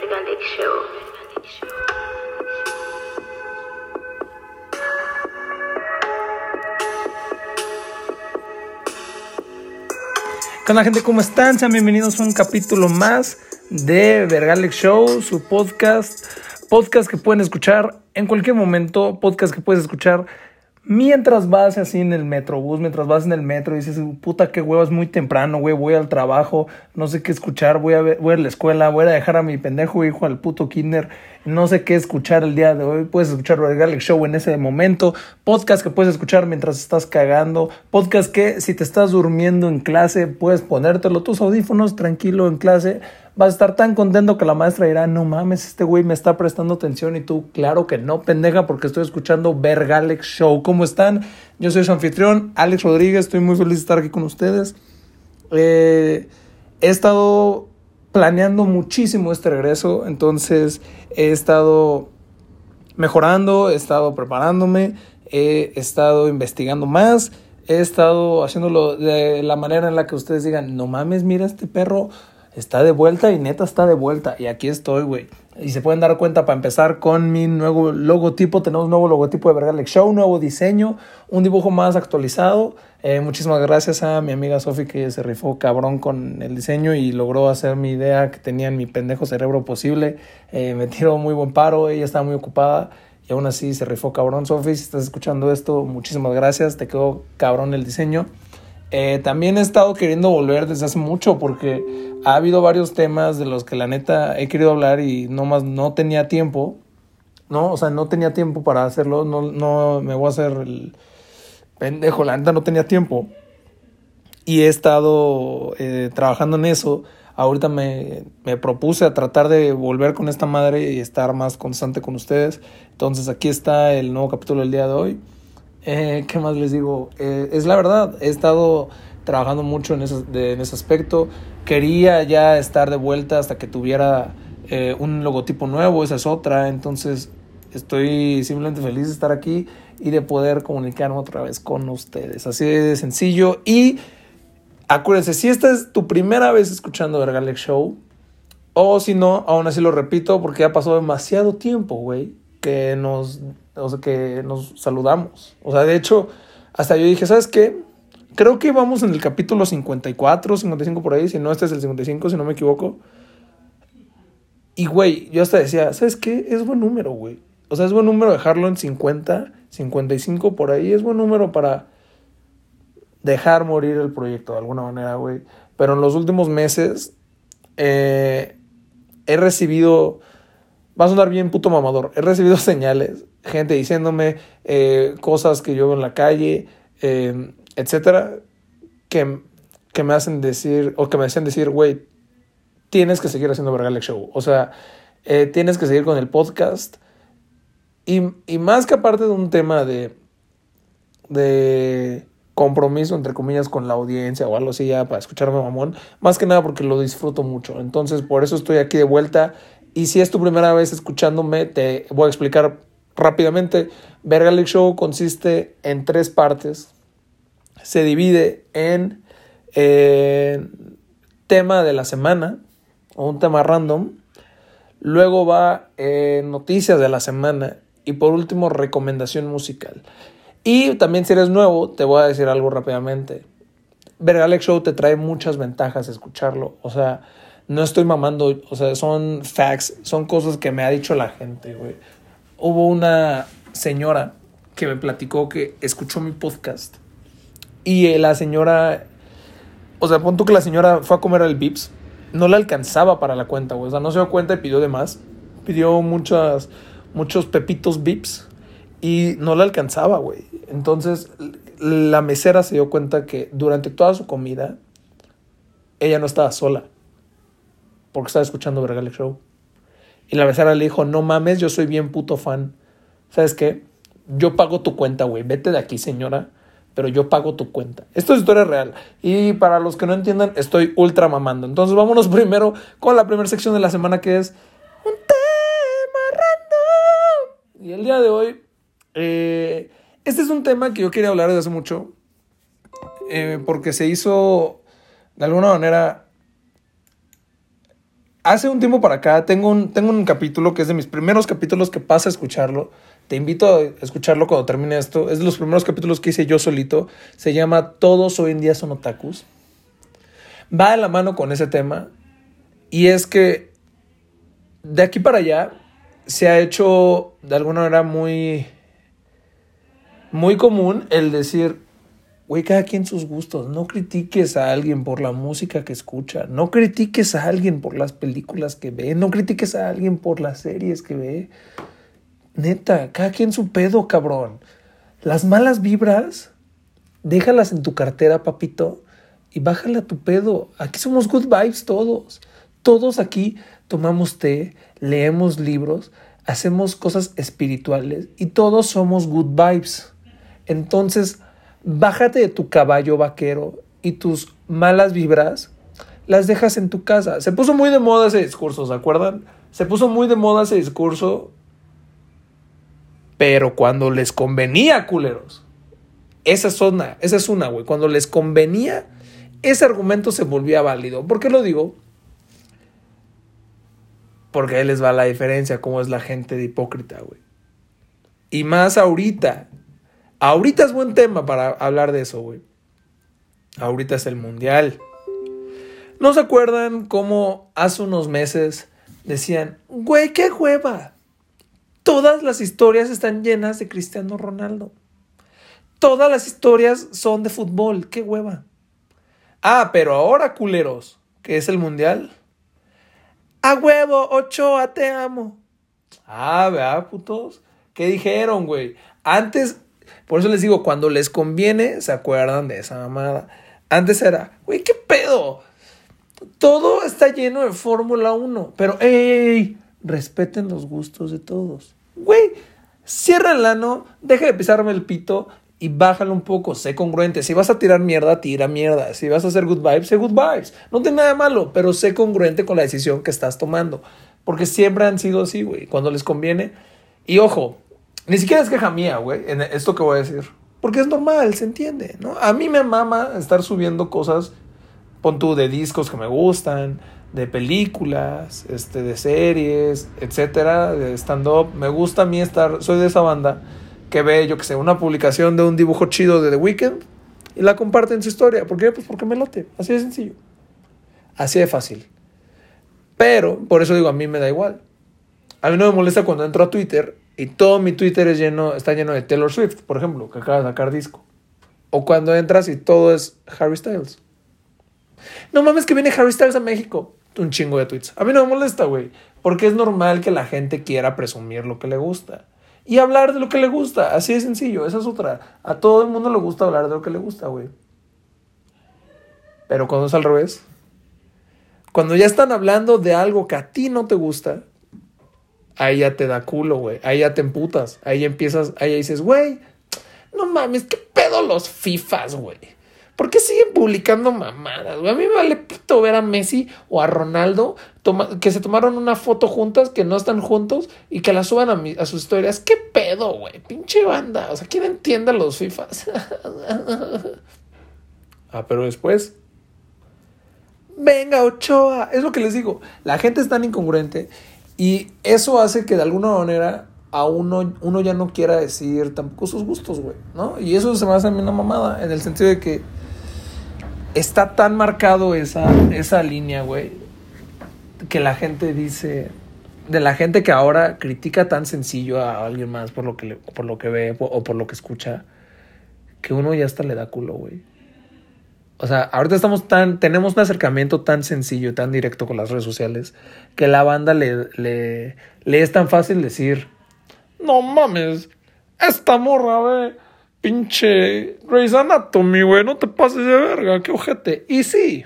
Vergalex Show. ¿Qué onda gente? ¿Cómo están? Sean bienvenidos a un capítulo más de Vergalex Show, su podcast. Podcast que pueden escuchar en cualquier momento, podcast que puedes escuchar mientras vas así en el metrobús, mientras vas en el metro dices, puta, qué huevo, es muy temprano, güey, voy al trabajo, no sé qué escuchar, voy a, ver, voy a la escuela, voy a dejar a mi pendejo hijo al puto kinder, no sé qué escuchar el día de hoy, puedes escuchar Vergalex Show en ese momento, podcast que puedes escuchar mientras estás cagando, podcast que si te estás durmiendo en clase, puedes ponértelo tus audífonos tranquilo en clase, vas a estar tan contento que la maestra dirá, no mames, este güey me está prestando atención y tú, claro que no, pendeja, porque estoy escuchando Vergalex Show. ¿Cómo están? Yo soy su anfitrión, Alex Rodríguez, estoy muy feliz de estar aquí con ustedes. Eh, he estado planeando muchísimo este regreso, entonces he estado mejorando, he estado preparándome, he estado investigando más, he estado haciéndolo de la manera en la que ustedes digan, no mames, mira este perro está de vuelta y neta está de vuelta. Y aquí estoy, güey. Y se pueden dar cuenta para empezar con mi nuevo logotipo. Tenemos nuevo logotipo de Vergalex Show, nuevo diseño, un dibujo más actualizado. Eh, muchísimas gracias a mi amiga Sofi que se rifó cabrón con el diseño y logró hacer mi idea que tenía en mi pendejo cerebro posible. Eh, me tiró muy buen paro, ella estaba muy ocupada. Y aún así se rifó cabrón, Sofi. Si estás escuchando esto, muchísimas gracias. Te quedó cabrón el diseño. Eh, también he estado queriendo volver desde hace mucho porque ha habido varios temas de los que la neta he querido hablar y no más no tenía tiempo. No, o sea, no tenía tiempo para hacerlo. No, no me voy a hacer el pendejo, la neta no tenía tiempo. Y he estado eh, trabajando en eso. Ahorita me, me propuse a tratar de volver con esta madre y estar más constante con ustedes. Entonces aquí está el nuevo capítulo del día de hoy. Eh, ¿Qué más les digo? Eh, es la verdad, he estado trabajando mucho en ese, en ese aspecto. Quería ya estar de vuelta hasta que tuviera eh, un logotipo nuevo, esa es otra. Entonces estoy simplemente feliz de estar aquí y de poder comunicarme otra vez con ustedes. Así de sencillo. Y acuérdense, si esta es tu primera vez escuchando Vergalex Show, o si no, aún así lo repito porque ya pasó demasiado tiempo, güey, que nos o sea, que nos saludamos. O sea, de hecho, hasta yo dije, ¿sabes qué? Creo que vamos en el capítulo 54, 55 por ahí, si no, este es el 55, si no me equivoco. Y, güey, yo hasta decía, ¿sabes qué? Es buen número, güey. O sea, es buen número dejarlo en 50, 55 por ahí. Es buen número para dejar morir el proyecto de alguna manera, güey. Pero en los últimos meses eh, he recibido, va a sonar bien puto mamador, he recibido señales gente diciéndome eh, cosas que yo veo en la calle, eh, etcétera, que, que, me hacen decir, o que me hacen decir, güey, tienes que seguir haciendo Vergalex Show. O sea, eh, tienes que seguir con el podcast. Y, y, más que aparte de un tema de, de compromiso, entre comillas, con la audiencia o algo así, ya para escucharme mamón, más que nada porque lo disfruto mucho. Entonces, por eso estoy aquí de vuelta. Y si es tu primera vez escuchándome, te voy a explicar rápidamente, Vergalex Show consiste en tres partes. Se divide en eh, tema de la semana o un tema random. Luego va eh, noticias de la semana. Y por último, recomendación musical. Y también si eres nuevo, te voy a decir algo rápidamente. Vergalex Show te trae muchas ventajas escucharlo. O sea, no estoy mamando. O sea, son facts, son cosas que me ha dicho la gente, güey hubo una señora que me platicó que escuchó mi podcast y la señora, o sea, punto que la señora fue a comer al Vips, no le alcanzaba para la cuenta, güey, o sea, no se dio cuenta y pidió de más, pidió muchas, muchos pepitos Vips y no le alcanzaba, güey. Entonces la mesera se dio cuenta que durante toda su comida ella no estaba sola porque estaba escuchando Vergale Show. Y la mesera le dijo, no mames, yo soy bien puto fan. ¿Sabes qué? Yo pago tu cuenta, güey. Vete de aquí, señora. Pero yo pago tu cuenta. Esto es historia real. Y para los que no entiendan, estoy ultra mamando. Entonces vámonos primero con la primera sección de la semana que es un tema random. Y el día de hoy, eh, este es un tema que yo quería hablar desde hace mucho. Eh, porque se hizo de alguna manera hace un tiempo para acá tengo un, tengo un capítulo que es de mis primeros capítulos que pasa a escucharlo. Te invito a escucharlo cuando termine esto. Es de los primeros capítulos que hice yo solito. Se llama Todos hoy en día son otakus. Va de la mano con ese tema. Y es que de aquí para allá se ha hecho de alguna manera muy, muy común el decir, güey, cada quien sus gustos. No critiques a alguien por la música que escucha. No critiques a alguien por las películas que ve. No critiques a alguien por las series que ve. Neta, cada quien su pedo, cabrón. Las malas vibras, déjalas en tu cartera, papito, y bájale a tu pedo. Aquí somos good vibes todos. Todos aquí tomamos té, leemos libros, hacemos cosas espirituales y todos somos good vibes. Entonces, bájate de tu caballo vaquero y tus malas vibras las dejas en tu casa. Se puso muy de moda ese discurso, ¿se acuerdan? Se puso muy de moda ese discurso, pero cuando les convenía, culeros. Esa es una, esa es una, güey. Cuando les convenía, ese argumento se volvía válido. ¿Por qué lo digo? Porque ahí les va la diferencia, cómo es la gente de hipócrita, güey. Y más ahorita. Ahorita es buen tema para hablar de eso, güey. Ahorita es el mundial. ¿No se acuerdan cómo hace unos meses decían, güey, qué hueva? Todas las historias están llenas de Cristiano Ronaldo. Todas las historias son de fútbol, qué hueva. Ah, pero ahora, culeros, que es el mundial. A huevo, Ochoa, te amo. Ah, vea, putos. ¿Qué dijeron, güey? Antes, por eso les digo, cuando les conviene, se acuerdan de esa mamada. Antes era, güey, ¿qué pedo? Todo está lleno de Fórmula 1, pero, ey, respeten los gustos de todos. Güey, cierra el ano, deja de pisarme el pito y bájalo un poco, sé congruente. Si vas a tirar mierda, tira mierda. Si vas a hacer good vibes, sé good vibes. No tiene nada malo, pero sé congruente con la decisión que estás tomando. Porque siempre han sido así, güey, cuando les conviene. Y ojo, ni siquiera es queja mía, güey, en esto que voy a decir. Porque es normal, se entiende, ¿no? A mí me mama estar subiendo cosas, pon tú, de discos que me gustan, de películas, este, de series, etcétera, de stand-up. Me gusta a mí estar, soy de esa banda que ve, yo que sé, una publicación de un dibujo chido de The Weeknd y la comparte en su historia. ¿Por qué? Pues porque me lote. Así de sencillo. Así de fácil. Pero, por eso digo, a mí me da igual. A mí no me molesta cuando entro a Twitter y todo mi Twitter está lleno de Taylor Swift, por ejemplo, que acaba de sacar disco. O cuando entras y todo es Harry Styles. No mames que viene Harry Styles a México. Un chingo de tweets. A mí no me molesta, güey. Porque es normal que la gente quiera presumir lo que le gusta. Y hablar de lo que le gusta. Así de sencillo. Esa es otra. A todo el mundo le gusta hablar de lo que le gusta, güey. Pero cuando es al revés. Cuando ya están hablando de algo que a ti no te gusta, ahí ya te da culo, güey. Ahí ya te emputas. Ahí empiezas, ahí dices, güey, no mames, qué pedo los FIFAs, güey. ¿Por qué siguen publicando mamadas? A mí me vale pito ver a Messi o a Ronaldo que se tomaron una foto juntas, que no están juntos y que la suban a, a sus historias. ¿Qué pedo, güey? Pinche banda. O sea, ¿quién entiende los FIFAs? ah, pero después. Venga, Ochoa. Es lo que les digo. La gente es tan incongruente y eso hace que de alguna manera a uno, uno ya no quiera decir tampoco sus gustos, güey, ¿no? Y eso se me hace a mí una mamada, en el sentido de que está tan marcado esa, esa línea, güey, que la gente dice, de la gente que ahora critica tan sencillo a alguien más por lo que, por lo que ve o por lo que escucha, que uno ya hasta le da culo, güey. O sea, ahorita estamos tan, tenemos un acercamiento tan sencillo, tan directo con las redes sociales, que la banda le, le, le es tan fácil decir, no mames, esta morra, güey pinche Grey's Anatomy, güey, no te pases de verga, qué ojete. Y sí,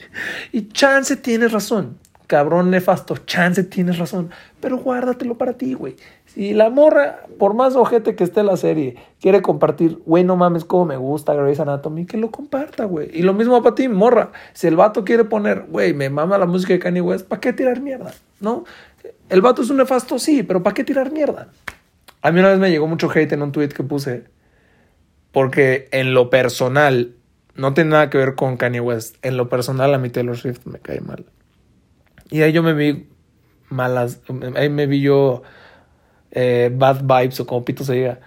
y chance tienes razón, cabrón nefasto, chance tienes razón, pero guárdatelo para ti, güey. Si la morra, por más ojete que esté la serie, quiere compartir, güey, no mames, cómo me gusta Grey's Anatomy, que lo comparta, güey. Y lo mismo para ti, morra. Si el vato quiere poner, güey, me mama la música de Kanye West, ¿para qué tirar mierda? ¿No? El vato es un nefasto, sí, pero ¿para qué tirar mierda? A mí una vez me llegó mucho hate en un tweet que puse porque en lo personal, no tiene nada que ver con Kanye West. En lo personal, a mí Taylor Swift me cae mal. Y ahí yo me vi malas, ahí me vi yo eh, bad vibes o como pito se diga.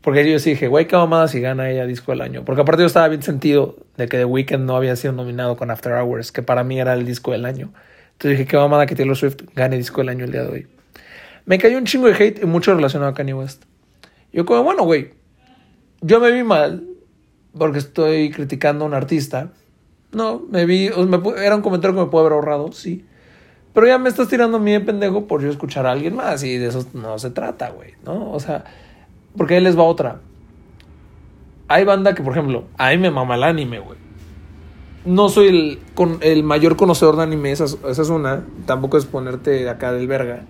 Porque yo sí dije, güey, qué mamada si gana ella disco del año. Porque aparte yo estaba bien sentido de que The Weeknd no había sido nominado con After Hours, que para mí era el disco del año. Entonces dije, qué mamada que Taylor Swift gane disco del año el día de hoy. Me cayó un chingo de hate y mucho relacionado a Kanye West. Yo como, bueno, güey, yo me vi mal porque estoy criticando a un artista. No, me vi, era un comentario que me puedo haber ahorrado, sí. Pero ya me estás tirando a mí de pendejo por yo escuchar a alguien más y de eso no se trata, güey, ¿no? O sea, porque ahí les va otra. Hay banda que, por ejemplo, a mí me mama el anime, güey. No soy el, con, el mayor conocedor de anime, esa, esa es una. Tampoco es ponerte acá del verga.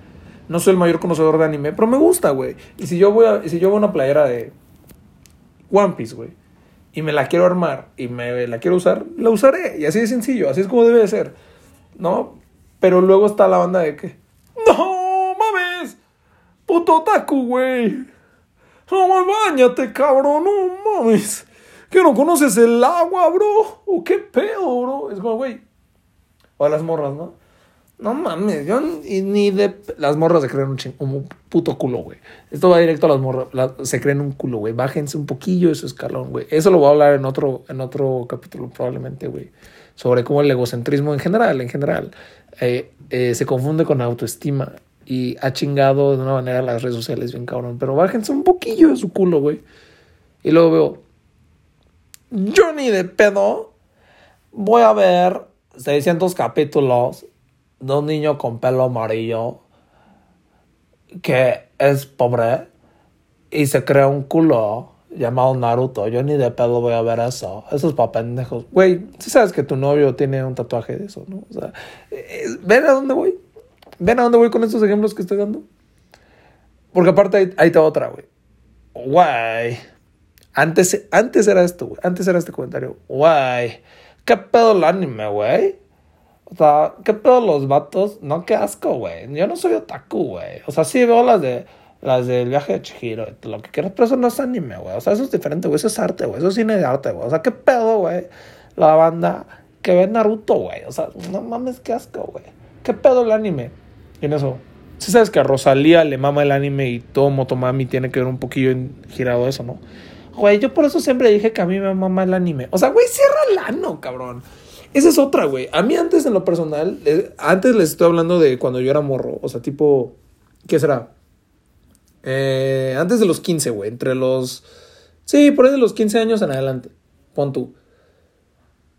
No soy el mayor conocedor de anime, pero me gusta, güey. Y si yo voy a, si yo voy a una playera de One Piece, güey, y me la quiero armar y me la quiero usar, la usaré. Y así de sencillo, así es como debe de ser. ¿No? Pero luego está la banda de que. ¡No mames! ¡Puto otaku, güey! ¡No bañate, cabrón! ¡No mames! ¿Que no conoces el agua, bro? ¿O qué pedo, bro? Es como, güey. O las morras, ¿no? No mames, yo ni de. Las morras se creen un, un puto culo, güey. Esto va directo a las morras. se creen un culo, güey. Bájense un poquillo ese escalón, güey. Eso lo voy a hablar en otro, en otro capítulo, probablemente, güey. Sobre cómo el egocentrismo en general, en general, eh, eh, se confunde con autoestima y ha chingado de una manera las redes sociales bien cabrón. Pero bájense un poquillo de su culo, güey. Y luego veo, yo ni de pedo voy a ver 600 capítulos de un niño con pelo amarillo que es pobre y se crea un culo llamado Naruto. Yo ni de pedo voy a ver eso. Eso es pendejos. Güey, si sabes que tu novio tiene un tatuaje de eso, ¿no? O sea, eh, ¿ven a dónde voy? ¿Ven a dónde voy con estos ejemplos que estoy dando? Porque aparte ahí, está otra, güey. Güey. Antes, antes era esto, güey. Antes era este comentario. Güey. ¿Qué pedo el anime, güey? O sea, ¿qué pedo los vatos? No, qué asco, güey. Yo no soy otaku, güey. O sea, sí veo las de las del viaje de Chihiro, lo que quieras, pero eso no es anime, güey. O sea, eso es diferente, güey. Eso es arte, güey. Eso es cine de arte, güey. O sea, qué pedo, güey. La banda que ve Naruto, güey. O sea, no mames, qué asco, güey. ¿Qué pedo el anime? Y en eso, si sabes que a Rosalía le mama el anime y todo Motomami tiene que ver un poquillo en girado eso, ¿no? Güey, yo por eso siempre dije que a mí me mama el anime. O sea, güey, cierra el ano, cabrón. Esa es otra, güey. A mí antes en lo personal, eh, antes les estoy hablando de cuando yo era morro. O sea, tipo, ¿qué será? Eh, antes de los 15, güey. Entre los... Sí, por ahí de los 15 años en adelante. Pon tú.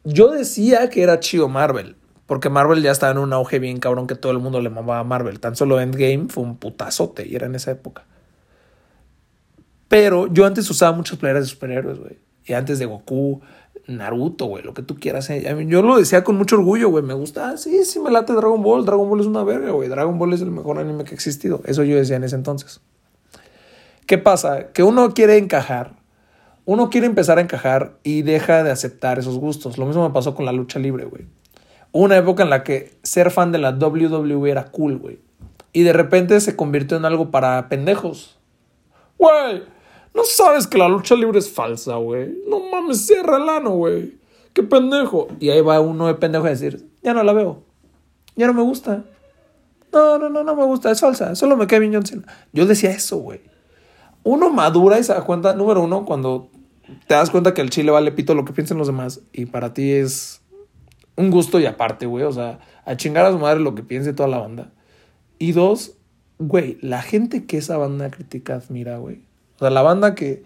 Yo decía que era chido Marvel. Porque Marvel ya estaba en un auge bien cabrón que todo el mundo le mamaba a Marvel. Tan solo Endgame fue un putazote y era en esa época. Pero yo antes usaba muchas playeras de superhéroes, güey. Y antes de Goku, Naruto, güey, lo que tú quieras. Eh. Yo lo decía con mucho orgullo, güey. Me gusta, ah, sí, sí me late Dragon Ball. Dragon Ball es una verga, güey. Dragon Ball es el mejor anime que ha existido. Eso yo decía en ese entonces. ¿Qué pasa? Que uno quiere encajar. Uno quiere empezar a encajar y deja de aceptar esos gustos. Lo mismo me pasó con la lucha libre, güey una época en la que ser fan de la WWE era cool, güey. Y de repente se convirtió en algo para pendejos. Güey, no sabes que la lucha libre es falsa, güey. No mames, cierra el ano, güey. Qué pendejo. Y ahí va uno de pendejo a decir, ya no la veo. Ya no me gusta. No, no, no, no me gusta, es falsa. Solo me cae bien John Cena. Yo decía eso, güey. Uno madura y se da cuenta, número uno, cuando te das cuenta que el chile vale pito lo que piensen los demás y para ti es un gusto y aparte, güey. O sea, a chingar a su madre lo que piense toda la banda. Y dos, güey, la gente que esa banda critica admira, güey. O sea, la banda que,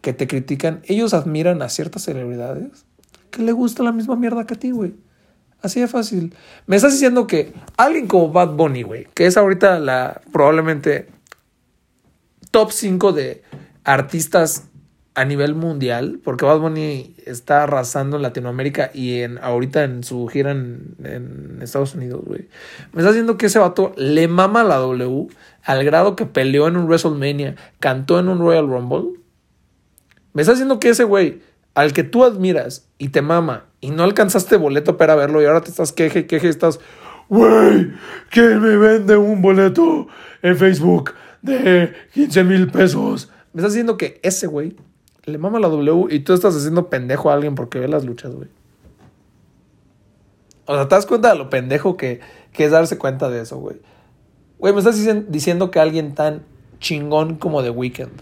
que te critican, ellos admiran a ciertas celebridades que le gusta la misma mierda que a ti, güey. Así de fácil. Me estás diciendo que alguien como Bad Bunny, güey, que es ahorita la probablemente top 5 de artistas a nivel mundial, porque Bad Bunny está arrasando en Latinoamérica y en ahorita en su gira en, Estados Unidos, güey. Me está diciendo que ese vato le mama a la W al grado que peleó en un WrestleMania, cantó en un Royal Rumble. Me está diciendo que ese güey, al que tú admiras y te mama y no alcanzaste boleto para verlo y ahora te estás queje, queje, estás, güey, ¿quién me vende un boleto en Facebook de 15 mil pesos? Me está diciendo que ese güey le mama la W y tú estás haciendo pendejo a alguien porque ve las luchas, güey. O sea, ¿te das cuenta de lo pendejo que, que es darse cuenta de eso, güey? Güey, me estás diciendo que alguien tan chingón como The Weeknd,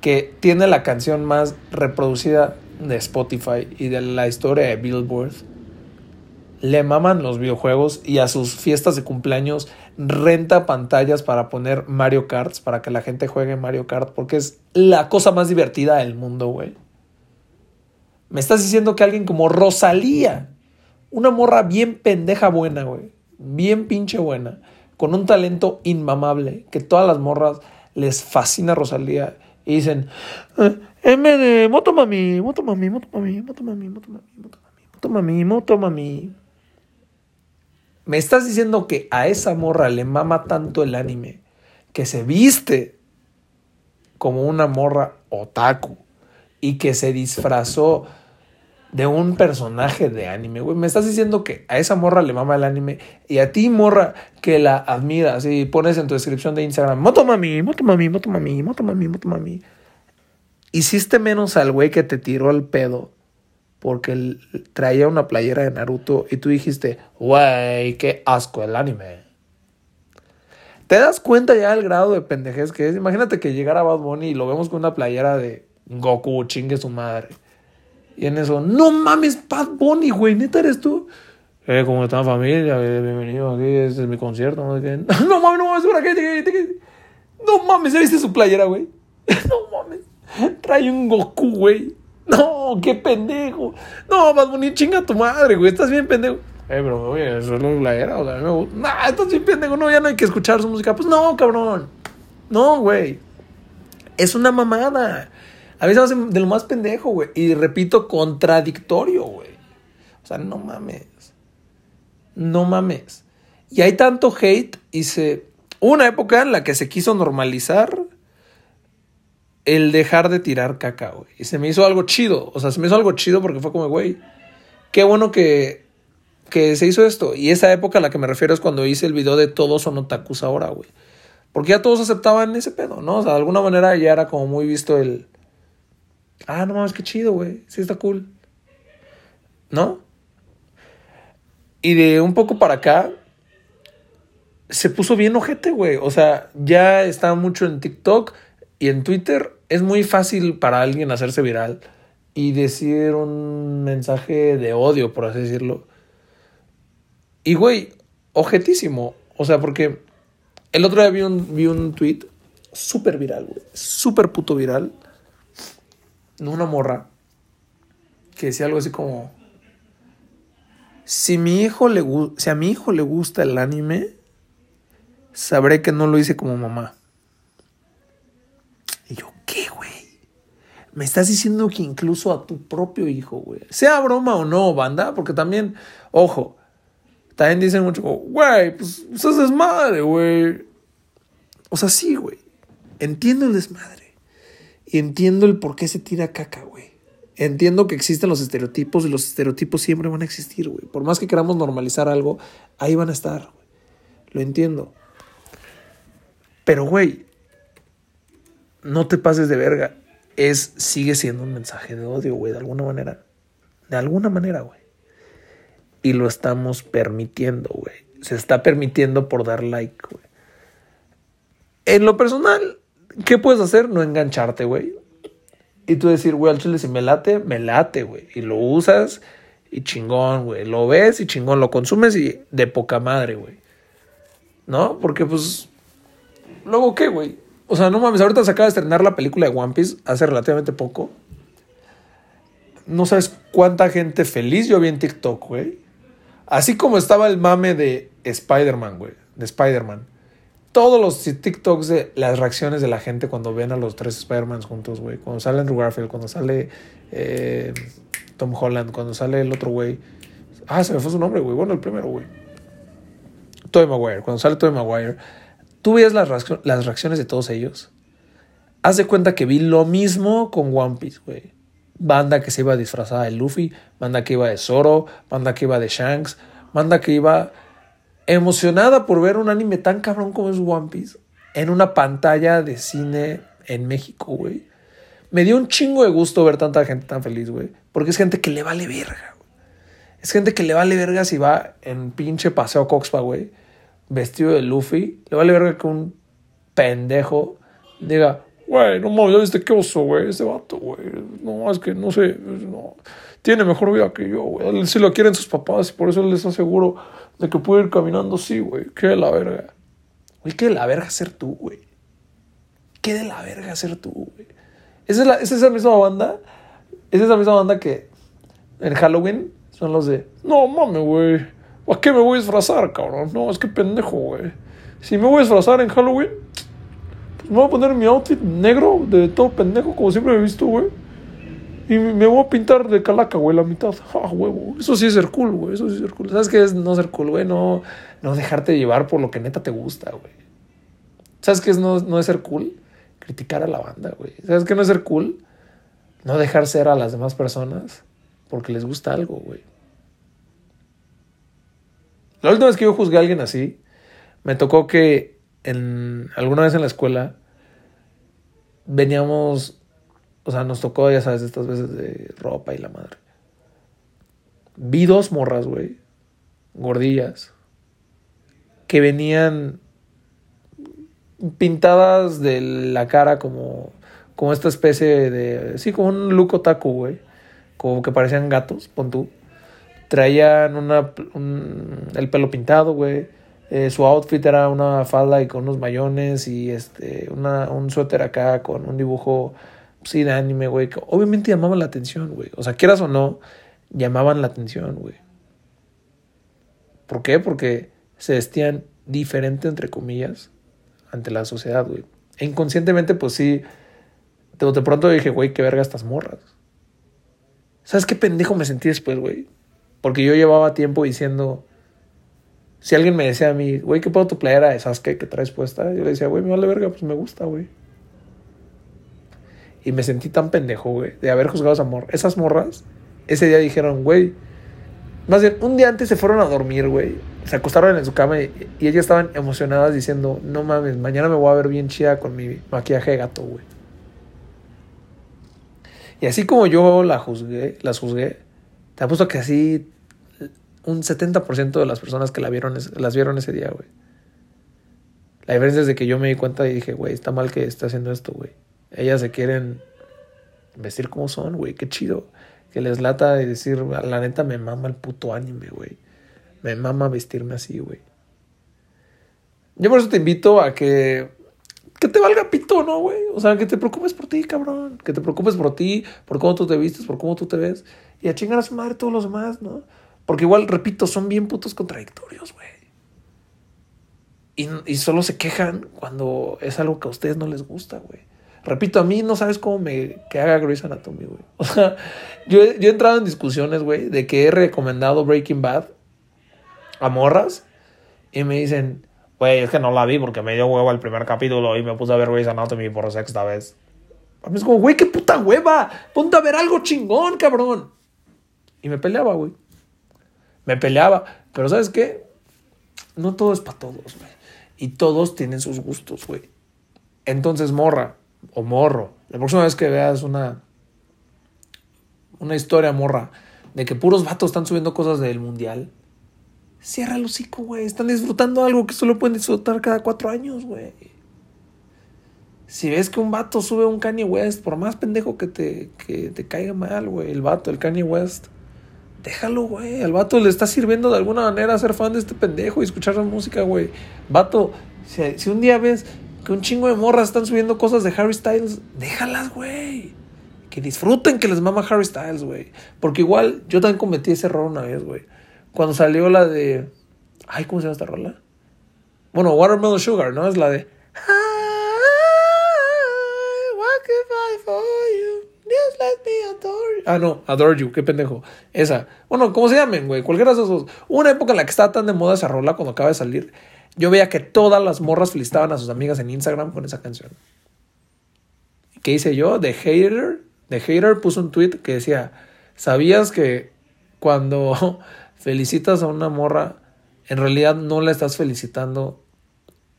que tiene la canción más reproducida de Spotify y de la historia de Billboard, le maman los videojuegos y a sus fiestas de cumpleaños renta pantallas para poner Mario Kart, para que la gente juegue Mario Kart, porque es la cosa más divertida del mundo, güey. Me estás diciendo que alguien como Rosalía, una morra bien pendeja buena, güey, bien pinche buena, con un talento inmamable, que todas las morras les fascina Rosalía y dicen, "Eh, M de Motomami, Motomami, Motomami, Motomami, Motomami, Motomami, Motomami, Motomami. Me estás diciendo que a esa morra le mama tanto el anime que se viste como una morra otaku y que se disfrazó de un personaje de anime, güey. Me estás diciendo que a esa morra le mama el anime y a ti, morra, que la admiras y pones en tu descripción de Instagram, Motomami, Motomami, Motomami, Motomami, Motomami. Hiciste menos al güey que te tiró el pedo porque traía una playera de Naruto y tú dijiste, güey, qué asco el anime. ¿Te das cuenta ya del grado de pendejez que es? Imagínate que llegara Bad Bunny y lo vemos con una playera de Goku, chingue su madre. Y en eso, no mames, Bad Bunny, güey, neta eres tú. Eh, ¿cómo está familia? Bienvenido aquí, este es mi concierto. No, no mames, no mames, ¿para qué? No mames, ¿ya viste su playera, güey? no mames. Trae un Goku, güey. No, qué pendejo. No, Bad Bunny, chinga tu madre, güey. Estás bien pendejo. Eh, pero oye, eso es la playera, o sea, a mí me gusta. Nah, estás bien pendejo. No, ya no hay que escuchar su música. Pues no, cabrón. No, güey. Es una mamada. A veces hacen de lo más pendejo, güey. Y repito, contradictorio, güey. O sea, no mames. No mames. Y hay tanto hate y se... Hubo una época en la que se quiso normalizar el dejar de tirar caca, güey. Y se me hizo algo chido. O sea, se me hizo algo chido porque fue como, güey, qué bueno que, que se hizo esto. Y esa época a la que me refiero es cuando hice el video de todos son otakus ahora, güey. Porque ya todos aceptaban ese pedo, ¿no? O sea, de alguna manera ya era como muy visto el... Ah, no mames, qué chido, güey. Sí está cool. ¿No? Y de un poco para acá se puso bien ojete, güey. O sea, ya está mucho en TikTok y en Twitter. Es muy fácil para alguien hacerse viral y decir un mensaje de odio, por así decirlo. Y, güey, objetísimo. O sea, porque el otro día vi un, vi un tweet súper viral, güey. Súper puto viral. De una morra que decía algo así como: si, mi hijo le, si a mi hijo le gusta el anime, sabré que no lo hice como mamá. Y yo, ¿qué, güey? Me estás diciendo que incluso a tu propio hijo, güey. Sea broma o no, banda, porque también, ojo, también dicen mucho, güey, pues eso es desmadre, güey. O sea, sí, güey. Entiendo el desmadre. Y entiendo el por qué se tira caca, güey. Entiendo que existen los estereotipos y los estereotipos siempre van a existir, güey. Por más que queramos normalizar algo, ahí van a estar, güey. Lo entiendo. Pero, güey, no te pases de verga. Es, sigue siendo un mensaje de odio, güey, de alguna manera. De alguna manera, güey. Y lo estamos permitiendo, güey. Se está permitiendo por dar like, güey. En lo personal, ¿qué puedes hacer? No engancharte, güey. Y tú decir, güey, al chile si me late, me late, güey. Y lo usas y chingón, güey. Lo ves y chingón, lo consumes y de poca madre, güey. ¿No? Porque pues... Luego, ¿qué, güey? O sea, no mames, ahorita se acaba de estrenar la película de One Piece hace relativamente poco. No sabes cuánta gente feliz yo vi en TikTok, güey. Así como estaba el mame de Spider-Man, güey. De Spider-Man. Todos los TikToks de las reacciones de la gente cuando ven a los tres Spider-Mans juntos, güey. Cuando sale Andrew Garfield, cuando sale eh, Tom Holland, cuando sale el otro güey. Ah, se me fue su nombre, güey. Bueno, el primero, güey. Tobey Maguire. Cuando sale Tobey Maguire. Tú veías las, reaccio- las reacciones de todos ellos. Haz de cuenta que vi lo mismo con One Piece, güey. Banda que se iba disfrazada de Luffy, banda que iba de Zoro, banda que iba de Shanks, banda que iba emocionada por ver un anime tan cabrón como es One Piece en una pantalla de cine en México, güey. Me dio un chingo de gusto ver tanta gente tan feliz, güey. Porque es gente que le vale verga. Es gente que le vale verga si va en pinche paseo Coxpa, güey. Vestido de Luffy. Le vale verga que un pendejo diga, güey, no mames, ya viste qué oso, güey, ese vato, güey. No, es que no sé, no. Tiene mejor vida que yo, güey. Sí lo quieren sus papás y por eso les aseguro de que puede ir caminando así, güey. Qué de la verga. Güey, qué de la verga ser tú, güey. Qué de la verga ser tú, güey. Esa es, la, esa es esa misma banda. Es esa misma banda que en Halloween son los de, no mames, güey. ¿A qué me voy a disfrazar, cabrón? No, es que pendejo, güey. Si me voy a disfrazar en Halloween, pues me voy a poner mi outfit negro de todo pendejo, como siempre he visto, güey. Y me voy a pintar de calaca, güey, la mitad. Ah, huevo. Eso sí es ser cool, güey. Eso sí es ser cool. ¿Sabes qué es no ser cool, güey? No, no dejarte llevar por lo que neta te gusta, güey. ¿Sabes qué es no, no es ser cool? Criticar a la banda, güey. ¿Sabes qué no es ser cool? No dejar ser a las demás personas porque les gusta algo, güey. La última vez que yo juzgué a alguien así, me tocó que en alguna vez en la escuela veníamos, o sea, nos tocó, ya sabes, estas veces de ropa y la madre. Vi dos morras, güey, gordillas, que venían pintadas de la cara como, como esta especie de, sí, como un look otaku, güey, como que parecían gatos, pon tú. Traían una, un- el pelo pintado, güey. Eh, su outfit era una falda y con unos mayones y este una, un suéter acá con un dibujo, sí, de anime, güey. Que obviamente llamaban la atención, güey. O sea, quieras o no, llamaban la atención, güey. ¿Por qué? Porque se vestían diferente, entre comillas, ante la sociedad, güey. E inconscientemente, pues sí, de, de pronto dije, güey, qué verga estas morras. ¿Sabes qué pendejo me sentí después, güey? Porque yo llevaba tiempo diciendo, si alguien me decía a mí, güey, ¿qué pedo tu playera de Sasuke que traes puesta? Yo le decía, güey, me vale verga, pues me gusta, güey. Y me sentí tan pendejo, güey, de haber juzgado esa morra. Esas morras, ese día dijeron, güey, más bien, un día antes se fueron a dormir, güey. Se acostaron en su cama y, y ellas estaban emocionadas diciendo, no mames, mañana me voy a ver bien chida con mi maquillaje de gato, güey. Y así como yo la juzgué, las juzgué, te apuesto que así un 70% de las personas que la vieron, las vieron ese día, güey. La diferencia es de que yo me di cuenta y dije, güey, está mal que esté haciendo esto, güey. Ellas se quieren vestir como son, güey, qué chido. Que les lata de decir, la neta me mama el puto anime, güey. Me mama vestirme así, güey. Yo por eso te invito a que que te valga pito, ¿no, güey? O sea, que te preocupes por ti, cabrón. Que te preocupes por ti, por cómo tú te vistes, por cómo tú te ves. Y a chingar a su madre todos los demás, ¿no? Porque igual, repito, son bien putos contradictorios, güey. Y, solo se quejan cuando es algo que a ustedes no les gusta, güey. Repito, a mí no sabes cómo me que haga Grey's Anatomy, güey. O sea, yo, he- entrado en discusiones, güey, de que he recomendado Breaking Bad a morras y me dicen, güey, es que no la vi porque me dio huevo el primer capítulo y me puse a ver Grey's Anatomy por sexta vez. A mí es como, güey, qué puta hueva. Ponte a ver algo chingón, cabrón. Y me peleaba, güey. Me peleaba. Pero ¿sabes qué? No todo es para todos, güey. Y todos tienen sus gustos, güey. Entonces, morra o morro, la próxima vez que veas una, una historia, morra, de que puros vatos están subiendo cosas del mundial, cierra el hocico, güey. Están disfrutando algo que solo pueden disfrutar cada cuatro años, güey. Si ves que un vato sube un Kanye West, por más pendejo que te, que te caiga mal, güey, el vato, el Kanye West, déjalo, güey. Al vato le está sirviendo de alguna manera ser fan de este pendejo y escuchar la música, güey. Vato, si, si un día ves que un chingo de morras están subiendo cosas de Harry Styles, déjalas, güey. Que disfruten que les mama Harry Styles, güey. Porque igual yo también cometí ese error una vez, güey. Cuando salió la de. Ay, ¿cómo se llama esta rola? Bueno, Watermelon Sugar, ¿no? Es la de. I, what could I for you? Just let me adore you. Ah, no, Adore You, qué pendejo. Esa. Bueno, ¿cómo se llamen, güey? Cualquiera de esos. dos. Una época en la que estaba tan de moda esa rola cuando acaba de salir. Yo veía que todas las morras felicitaban a sus amigas en Instagram con esa canción. ¿Qué hice yo? The Hater. The Hater puso un tweet que decía: ¿Sabías que cuando felicitas a una morra, en realidad no la estás felicitando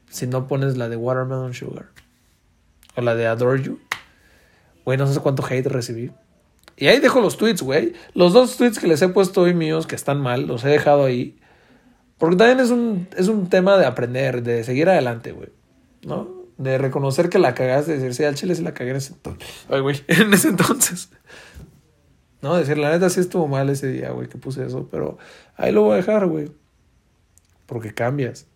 si no pones la de Watermelon Sugar? O la de Adore You. Güey, no sé cuánto hate recibí. Y ahí dejo los tweets, güey. Los dos tweets que les he puesto hoy míos, que están mal, los he dejado ahí. Porque también es un, es un tema de aprender, de seguir adelante, güey. ¿No? De reconocer que la cagaste, de decir, sí, al chile sí la cagué en ese entonces. Ay, güey, en ese entonces. No, decir, la neta sí estuvo mal ese día, güey, que puse eso. Pero ahí lo voy a dejar, güey. Porque cambias.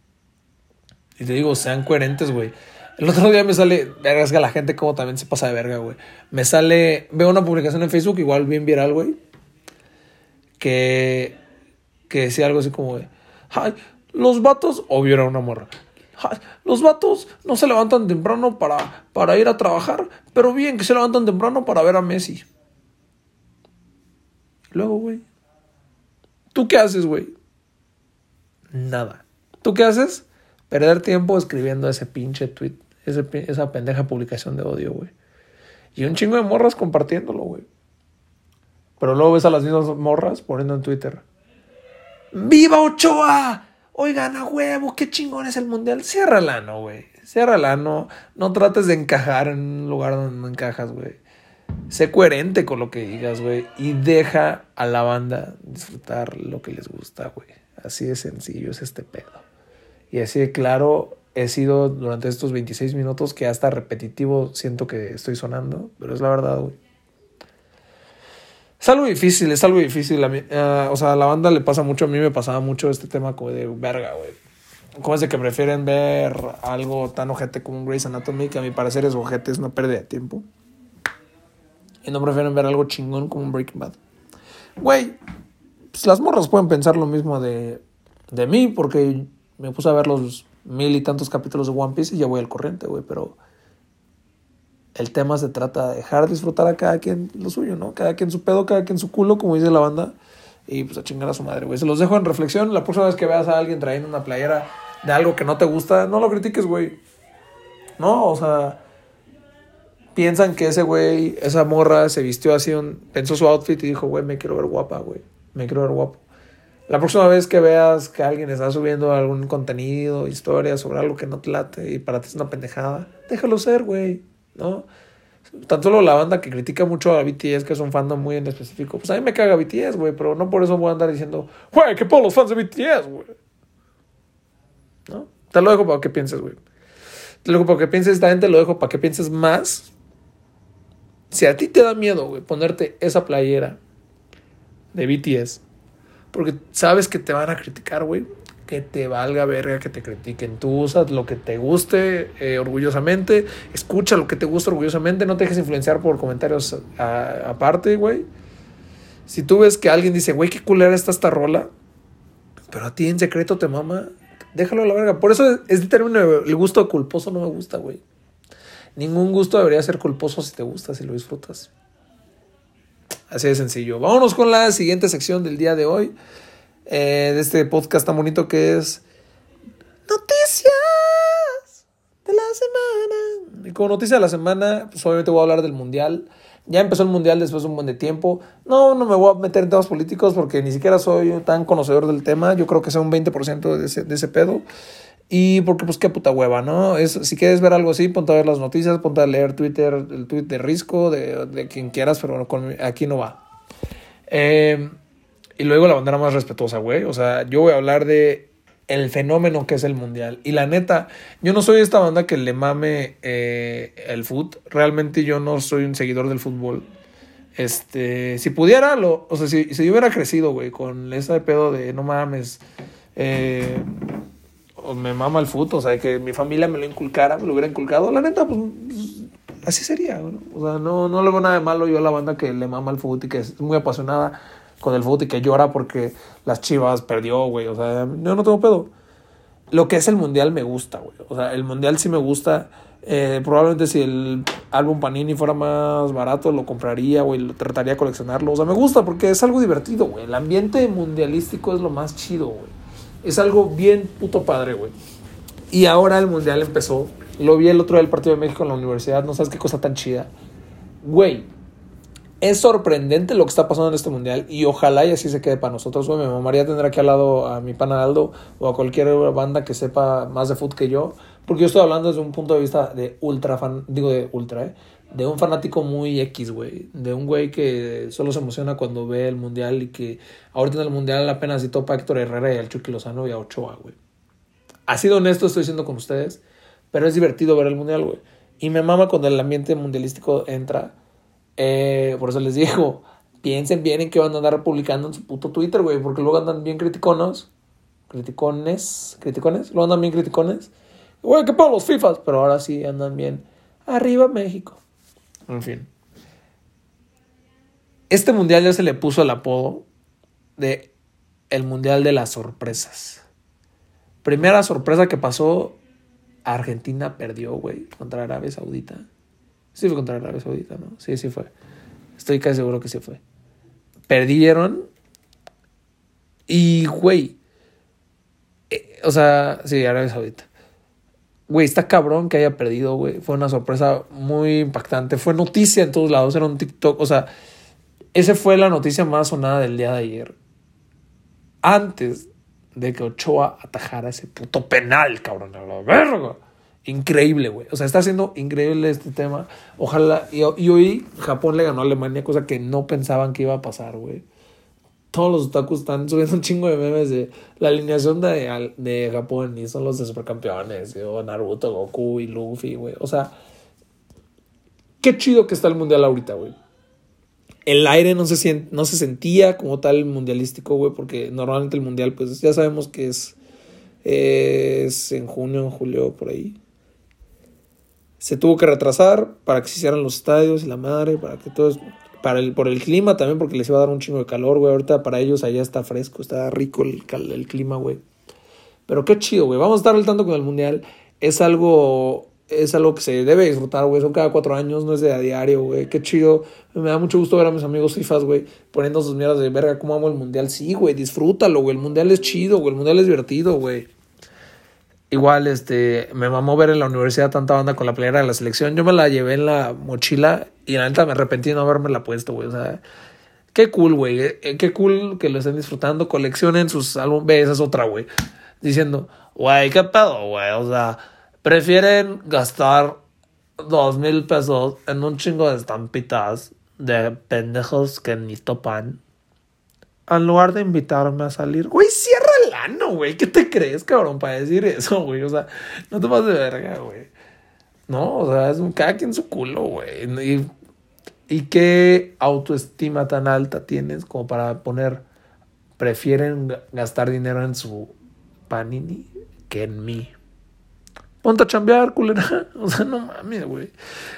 Y te digo, sean coherentes, güey. El otro día me sale, verga, es que la gente como también se pasa de verga, güey. Me sale, veo una publicación en Facebook, igual bien viral, güey. Que, que decía algo así como, güey, ay, los vatos, obvio era una morra. Los vatos no se levantan temprano para, para ir a trabajar, pero bien que se levantan temprano para ver a Messi. Luego, güey. ¿Tú qué haces, güey? Nada. ¿Tú qué haces? Perder tiempo escribiendo ese pinche tweet, esa pendeja publicación de odio, güey. Y un chingo de morras compartiéndolo, güey. Pero luego ves a las mismas morras poniendo en Twitter. ¡Viva Ochoa! Oigan, a huevo, qué chingón es el mundial. Ciérrala, no, güey. Ciérrala, no. No trates de encajar en un lugar donde no encajas, güey. Sé coherente con lo que digas, güey. Y deja a la banda disfrutar lo que les gusta, güey. Así de sencillo es este pedo. Y así de claro he sido durante estos 26 minutos que hasta repetitivo siento que estoy sonando, pero es la verdad, güey. Es algo difícil, es algo difícil. Uh, o sea, a la banda le pasa mucho, a mí me pasaba mucho este tema de verga, güey. Como es de que prefieren ver algo tan ojete como un Grey's Anatomy, que a mi parecer es ojete, es una pérdida de tiempo. Y no prefieren ver algo chingón como un Breaking Bad. Güey, pues las morras pueden pensar lo mismo de, de mí, porque me puse a ver los mil y tantos capítulos de One Piece y ya voy al corriente, güey, pero el tema se trata de dejar disfrutar a cada quien lo suyo, ¿no? Cada quien su pedo, cada quien su culo, como dice la banda, y pues a chingar a su madre, güey. Se los dejo en reflexión. La próxima vez que veas a alguien trayendo una playera de algo que no te gusta, no lo critiques, güey. No, o sea, piensan que ese güey, esa morra se vistió así, pensó su outfit y dijo, güey, me quiero ver guapa, güey. Me quiero ver guapo. La próxima vez que veas que alguien está subiendo algún contenido, historia sobre algo que no te late y para ti es una pendejada, déjalo ser, güey, ¿no? Tan solo la banda que critica mucho a BTS, que es un fandom muy en específico, pues a mí me caga BTS, güey, pero no por eso voy a andar diciendo, güey, que por los fans de BTS, güey. ¿No? Te lo dejo para que pienses, güey. Te lo dejo para que pienses, esta gente lo dejo para que pienses más. Si a ti te da miedo, güey, ponerte esa playera de BTS, porque sabes que te van a criticar, güey. Que te valga verga que te critiquen. Tú usas lo que te guste eh, orgullosamente. Escucha lo que te gusta orgullosamente. No te dejes influenciar por comentarios aparte, güey. Si tú ves que alguien dice, güey, qué culera está esta rola. Pero a ti en secreto te mama. Déjalo a la verga. Por eso este término, el gusto culposo no me gusta, güey. Ningún gusto debería ser culposo si te gusta, si lo disfrutas. Así de sencillo. Vámonos con la siguiente sección del día de hoy. Eh, de este podcast tan bonito que es Noticias de la semana. Y como noticia de la semana, pues obviamente voy a hablar del Mundial. Ya empezó el Mundial después de un buen de tiempo. No, no me voy a meter en temas políticos porque ni siquiera soy tan conocedor del tema. Yo creo que sea un 20% de ese, de ese pedo. Y porque pues qué puta hueva, ¿no? Es, si quieres ver algo así, ponte a ver las noticias, ponte a leer Twitter, el tweet de Risco, de, de quien quieras, pero bueno, con, aquí no va. Eh, y luego la bandera más respetuosa, güey. O sea, yo voy a hablar de el fenómeno que es el mundial. Y la neta, yo no soy esta banda que le mame eh, el fútbol. Realmente yo no soy un seguidor del fútbol. Este, si pudiera, lo, o sea, si, si yo hubiera crecido, güey, con ese pedo de no mames, eh, me mama el fútbol, o sea, que mi familia me lo inculcara, me lo hubiera inculcado, la neta, pues, así sería, ¿no? O sea, no, no le veo nada de malo yo a la banda que le mama el fútbol y que es muy apasionada con el fútbol y que llora porque las chivas perdió, güey, o sea, yo no tengo pedo. Lo que es el mundial me gusta, güey, o sea, el mundial sí me gusta. Eh, probablemente si el álbum Panini fuera más barato lo compraría, güey, trataría de coleccionarlo. O sea, me gusta porque es algo divertido, güey. El ambiente mundialístico es lo más chido, güey. Es algo bien puto padre, güey. Y ahora el mundial empezó. Lo vi el otro día del partido de México en la universidad. No sabes qué cosa tan chida. Güey, es sorprendente lo que está pasando en este mundial y ojalá y así se quede para nosotros, güey. Me mamaría tener aquí al lado a mi pana Aldo o a cualquier banda que sepa más de fútbol que yo, porque yo estoy hablando desde un punto de vista de ultra fan, digo de ultra, ¿eh? De un fanático muy X, güey. De un güey que solo se emociona cuando ve el mundial y que ahorita en el mundial apenas y topa a Héctor Herrera y al Chucky Lozano y a Ochoa, güey. Así de honesto estoy siendo con ustedes, pero es divertido ver el mundial, güey. Y me mama cuando el ambiente mundialístico entra. Eh, por eso les digo, piensen bien en qué van a andar publicando en su puto Twitter, güey, porque luego andan bien criticonos. Criticones, criticones, luego andan bien criticones. Güey, qué para los FIFAs, pero ahora sí andan bien. Arriba México. En fin. Este mundial ya se le puso el apodo de el mundial de las sorpresas. Primera sorpresa que pasó, Argentina perdió, güey, contra Arabia Saudita. Sí fue contra Arabia Saudita, ¿no? Sí, sí fue. Estoy casi seguro que sí fue. Perdieron. Y, güey. eh, o sea, sí, Arabia Saudita. Güey, está cabrón que haya perdido, güey. Fue una sorpresa muy impactante. Fue noticia en todos lados. Era un TikTok. O sea, esa fue la noticia más sonada del día de ayer. Antes de que Ochoa atajara ese puto penal, cabrón. A la verga. Increíble, güey. O sea, está haciendo increíble este tema. Ojalá. Y, y hoy Japón le ganó a Alemania, cosa que no pensaban que iba a pasar, güey. Todos los otakus están subiendo un chingo de memes de la alineación de, de Japón y son los de supercampeones. O Naruto, Goku y Luffy, güey. O sea, qué chido que está el mundial ahorita, güey. El aire no se, sient, no se sentía como tal mundialístico, güey, porque normalmente el mundial, pues ya sabemos que es, es en junio, en julio, por ahí. Se tuvo que retrasar para que se hicieran los estadios y la madre, para que todo para el, por el clima también, porque les iba a dar un chingo de calor, güey. Ahorita para ellos allá está fresco, está rico el, clima, güey. Pero qué chido, güey. Vamos a estar al tanto con el mundial. Es algo, es algo que se debe disfrutar, güey. Son cada cuatro años, no es de a diario, güey. Qué chido. Me da mucho gusto ver a mis amigos FIFAs, güey, poniendo sus mierdas de verga. ¿Cómo amo el mundial? Sí, güey, disfrútalo, güey. El mundial es chido, güey. El mundial es divertido, güey. Igual, este, me mamó ver en la universidad tanta banda con la playera de la selección. Yo me la llevé en la mochila y la neta me arrepentí de no haberme la puesto, güey. O sea, qué cool, güey. Eh, Qué cool que lo estén disfrutando. Coleccionen sus álbumes. Ve, esa es otra, güey. Diciendo, güey, qué pedo, güey. O sea, prefieren gastar dos mil pesos en un chingo de estampitas de pendejos que ni topan. En lugar de invitarme a salir, güey, cierra el ano, güey. ¿Qué te crees, cabrón, para decir eso, güey? O sea, no te pases de verga, güey. No, o sea, es un caca en su culo, güey. Y, y qué autoestima tan alta tienes como para poner, prefieren gastar dinero en su panini que en mí. Ponte a chambear, culera. O sea, no mames, güey.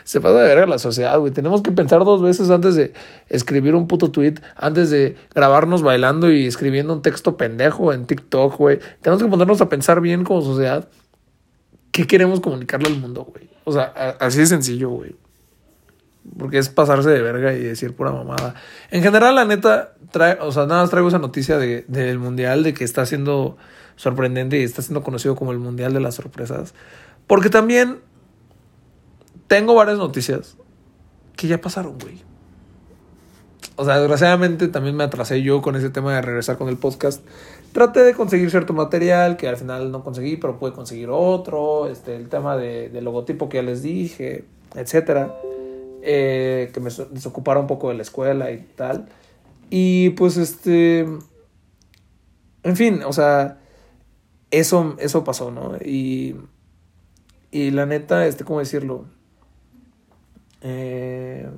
Se pasa de verga la sociedad, güey. Tenemos que pensar dos veces antes de escribir un puto tweet, antes de grabarnos bailando y escribiendo un texto pendejo en TikTok, güey. Tenemos que ponernos a pensar bien como sociedad qué queremos comunicarle al mundo, güey. O sea, así de sencillo, güey. Porque es pasarse de verga y decir pura mamada. En general, la neta, trae, o sea, nada más traigo esa noticia de, del mundial, de que está siendo sorprendente y está siendo conocido como el mundial de las sorpresas. Porque también tengo varias noticias que ya pasaron, güey. O sea, desgraciadamente también me atrasé yo con ese tema de regresar con el podcast. Traté de conseguir cierto material que al final no conseguí, pero pude conseguir otro. Este, el tema de, del logotipo que ya les dije, etcétera. Eh, que me so- desocupara un poco de la escuela y tal. Y pues este. En fin, o sea. Eso, eso pasó, ¿no? Y. Y la neta, este, ¿cómo decirlo? Eh,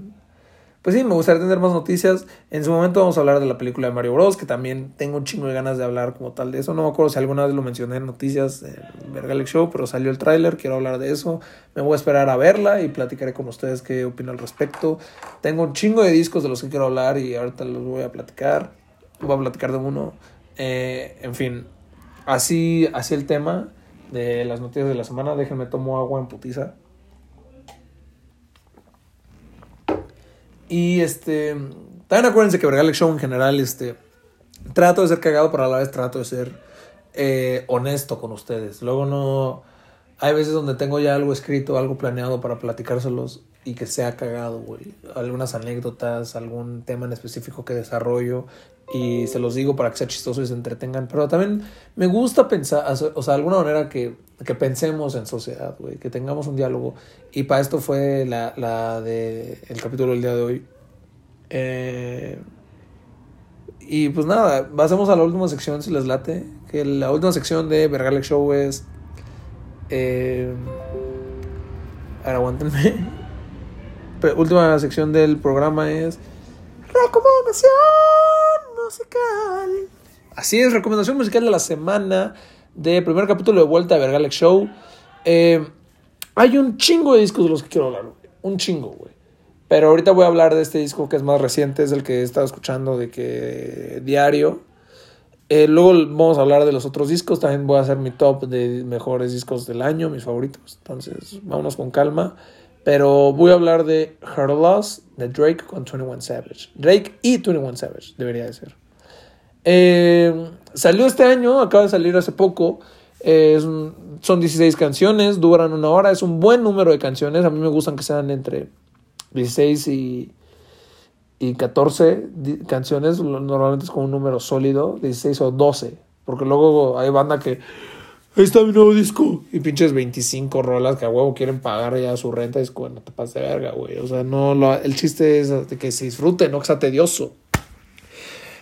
pues sí, me gustaría tener más noticias. En su momento vamos a hablar de la película de Mario Bros. Que también tengo un chingo de ganas de hablar como tal de eso. No me acuerdo si alguna vez lo mencioné en noticias en Vergalex Show, pero salió el tráiler. Quiero hablar de eso. Me voy a esperar a verla y platicaré con ustedes qué opino al respecto. Tengo un chingo de discos de los que quiero hablar y ahorita los voy a platicar. Voy a platicar de uno. Eh, en fin, así, así el tema de las noticias de la semana. Déjenme tomo agua en putiza. Y este. También acuérdense que Vergalex Show en general, este. Trato de ser cagado, pero a la vez trato de ser eh, honesto con ustedes. Luego no. Hay veces donde tengo ya algo escrito, algo planeado para platicárselos. Y que sea cagado, güey. Algunas anécdotas, algún tema en específico que desarrollo y se los digo para que sea chistoso y se entretengan. Pero también me gusta pensar, o sea, de alguna manera que, que pensemos en sociedad, güey, que tengamos un diálogo. Y para esto fue la, la de el capítulo del día de hoy. Eh, y pues nada, pasemos a la última sección si les late. Que la última sección de Vergalex Show es. Eh, ahora aguántenme. Última sección del programa es. Recomendación musical. Así es, recomendación musical de la semana. De primer capítulo de vuelta de Vergalex Show. Eh, hay un chingo de discos de los que quiero hablar, Un chingo, güey. Pero ahorita voy a hablar de este disco que es más reciente, es el que he estado escuchando de que diario. Eh, luego vamos a hablar de los otros discos. También voy a hacer mi top de mejores discos del año, mis favoritos. Entonces, vámonos con calma. Pero voy a hablar de Her Loss de Drake con 21 Savage. Drake y 21 Savage, debería de ser. Eh, salió este año, acaba de salir hace poco. son 16 canciones, duran una hora. Es un buen número de canciones. A mí me gustan que sean entre 16 y, y 14 canciones, normalmente es como un número sólido, 16 o 12, porque luego hay banda que, ahí está mi nuevo disco, y pinches 25 rolas que a huevo quieren pagar ya su renta, y es como, no te pases de verga, güey, o sea, no, lo, el chiste es que se disfrute, no que sea tedioso.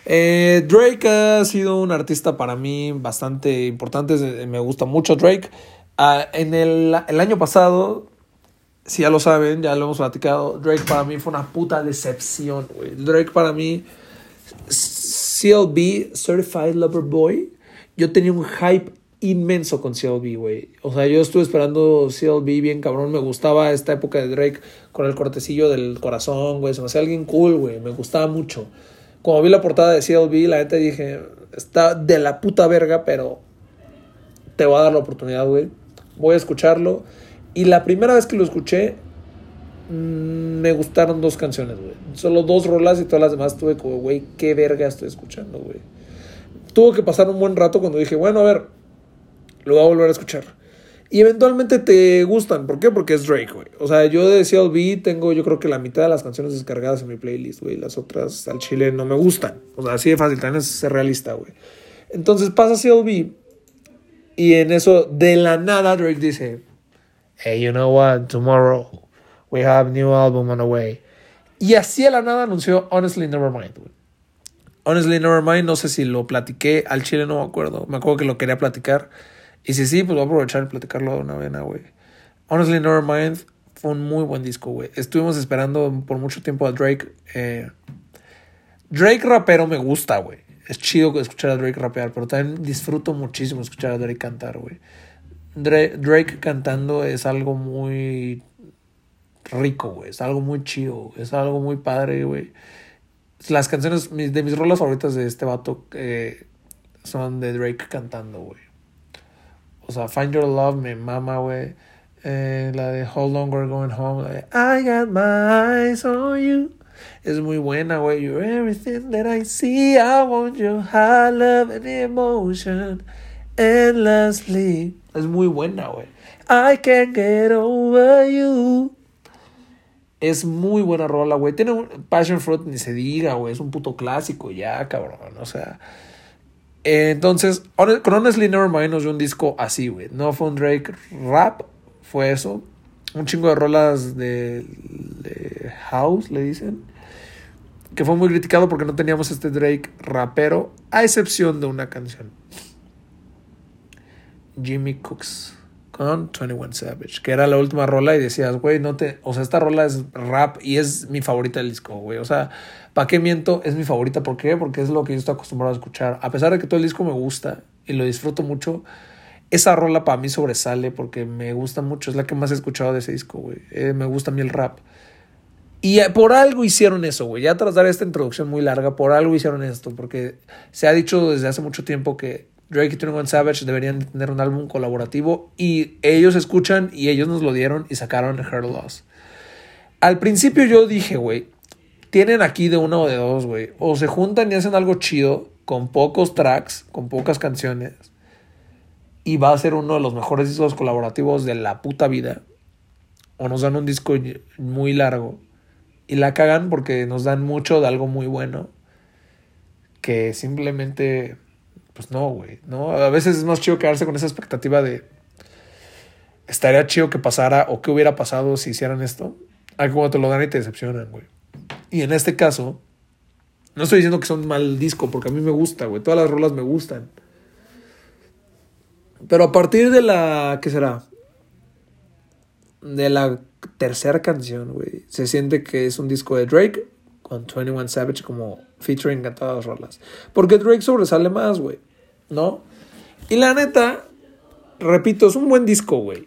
Eh, Drake ha sido un artista para mí bastante importante, me gusta mucho Drake. Ah, en el, el año pasado si ya lo saben, ya lo hemos platicado, Drake para mí fue una puta decepción, güey. Drake para mí, CLB, Certified Lover Boy, yo tenía un hype inmenso con CLB, güey. O sea, yo estuve esperando CLB bien cabrón. Me gustaba esta época de Drake con el cortecillo del corazón, güey. Se me hacía alguien cool, güey. Me gustaba mucho. Cuando vi la portada de CLB, la gente dije, está de la puta verga, pero te voy a dar la oportunidad, güey. Voy a escucharlo. Y la primera vez que lo escuché, mm, me gustaron dos canciones, güey. Solo dos rolas y todas las demás tuve como, güey, qué verga estoy escuchando, güey. Tuvo que pasar un buen rato cuando dije, bueno, a ver, lo voy a volver a escuchar. Y eventualmente te gustan. ¿Por qué? Porque es Drake, güey. O sea, yo de CLB tengo yo creo que la mitad de las canciones descargadas en mi playlist, güey. Las otras al chile no me gustan. O sea, así de fácil. También es ser realista, güey. Entonces pasa CLB. Y en eso, de la nada, Drake dice, hey, you know what, tomorrow we have new album on the way. Y así de la nada anunció Honestly Nevermind, Honestly Nevermind, no sé si lo platiqué al chile, no me acuerdo. Me acuerdo que lo quería platicar. Y si sí, pues voy a aprovechar y platicarlo de una vena, güey. Honestly Nevermind fue un muy buen disco, güey. Estuvimos esperando por mucho tiempo a Drake. Eh, Drake rapero me gusta, güey. Es chido escuchar a Drake rapear, pero también disfruto muchísimo escuchar a Drake cantar, güey. Drake, cantando es algo muy rico, güey. Es algo muy chido, es algo muy padre, güey. Las canciones de mis rolas favoritas de este vato eh, son de Drake cantando, güey. O sea, Find Your Love me mama, güey. Eh, la de How Long We're Going Home, I Got My Eyes on You. Es muy buena, güey. You're everything that I see. I want your high love and emotion endlessly. Es muy buena, güey. I can't get over you. Es muy buena rola, güey. Tiene un Passion Fruit, ni se diga, güey. Es un puto clásico ya, cabrón. O sea. Entonces, con Honestly Nevermind nos dio un disco así, güey. No fue un Drake rap, fue eso. Un chingo de rolas de, House, le dicen. Que fue muy criticado porque no teníamos este Drake rapero, a excepción de una canción. Jimmy Cooks con 21 Savage, que era la última rola y decías, güey, no te, o sea, esta rola es rap y es mi favorita del disco, güey, o sea, ¿para qué miento? Es mi favorita, ¿por qué? Porque es lo que yo estoy acostumbrado a escuchar, a pesar de que todo el disco me gusta y lo disfruto mucho, esa rola para mí sobresale porque me gusta mucho, es la que más he escuchado de ese disco, güey, eh, me gusta a mí el rap. Y por algo hicieron eso, güey. Ya tras dar esta introducción muy larga, por algo hicieron esto, porque se ha dicho desde hace mucho tiempo que Drake y 21 Savage deberían tener un álbum colaborativo y ellos escuchan y ellos nos lo dieron y sacaron Her Loss. Al principio yo dije, güey, tienen aquí de uno o de dos, güey. O se juntan y hacen algo chido con pocos tracks, con pocas canciones y va a ser uno de los mejores discos colaborativos de la puta vida. o nos dan un disco muy largo y la cagan porque nos dan mucho de algo muy bueno que simplemente pues no, güey, ¿no? A veces es más chido quedarse con esa expectativa de estaría chido que pasara o que hubiera pasado si hicieran esto. A que cuando te lo dan y te decepcionan, güey. Y en este caso, no estoy diciendo que un mal disco, porque a mí me gusta, güey. Todas las rolas me gustan. Pero a partir de la. ¿Qué será? De la tercera canción, güey. Se siente que es un disco de Drake con 21 Savage como featuring en todas las rolas. Porque Drake sobresale más, güey. ¿No? Y la neta, repito, es un buen disco, güey.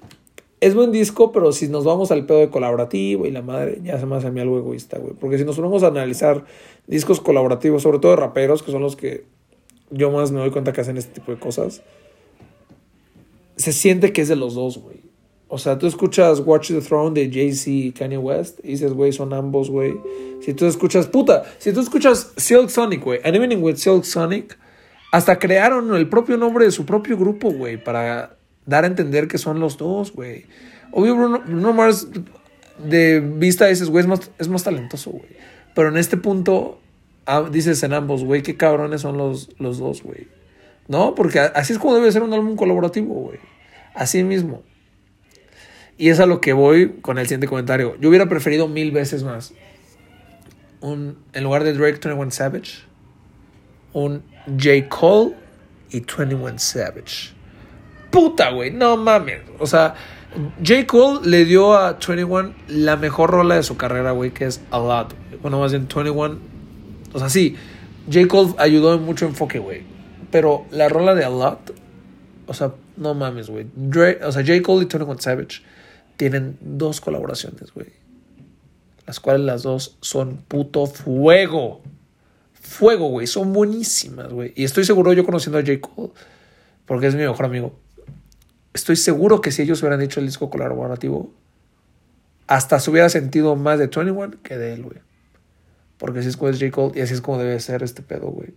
Es buen disco, pero si nos vamos al pedo de colaborativo y la madre, ya se me hace a mí algo egoísta, güey. Porque si nos ponemos a analizar discos colaborativos, sobre todo de raperos, que son los que yo más me doy cuenta que hacen este tipo de cosas, se siente que es de los dos, güey. O sea, tú escuchas Watch the Throne de Jay-Z y Kanye West y dices, güey, son ambos, güey. Si tú escuchas, puta, si tú escuchas Silk Sonic, güey, And Evening with Silk Sonic, hasta crearon el propio nombre de su propio grupo, güey, para dar a entender que son los dos, güey. Obvio, Bruno, Mars, de vista dices, güey, es más, es más talentoso, güey. Pero en este punto, ah, dices en ambos, güey, qué cabrones son los, los dos, güey. ¿No? Porque así es como debe ser un álbum colaborativo, güey. Así mismo. Y es a lo que voy con el siguiente comentario. Yo hubiera preferido mil veces más. Un, en lugar de Drake 21 Savage, un J. Cole y 21 Savage. Puta, güey, no mames. O sea, J. Cole le dio a 21 la mejor rola de su carrera, güey, que es A Lot. Bueno, más bien 21. O sea, sí, J. Cole ayudó en mucho enfoque, güey. Pero la rola de A Lot, o sea, no mames, güey. O sea, J. Cole y 21 Savage tienen dos colaboraciones, güey. Las cuales las dos son puto fuego. Fuego, güey. Son buenísimas, güey. Y estoy seguro, yo conociendo a J. Cole, porque es mi mejor amigo, estoy seguro que si ellos hubieran hecho el disco colaborativo, hasta se hubiera sentido más de 21 que de él, güey. Porque así es como es J. Cole y así es como debe ser este pedo, güey.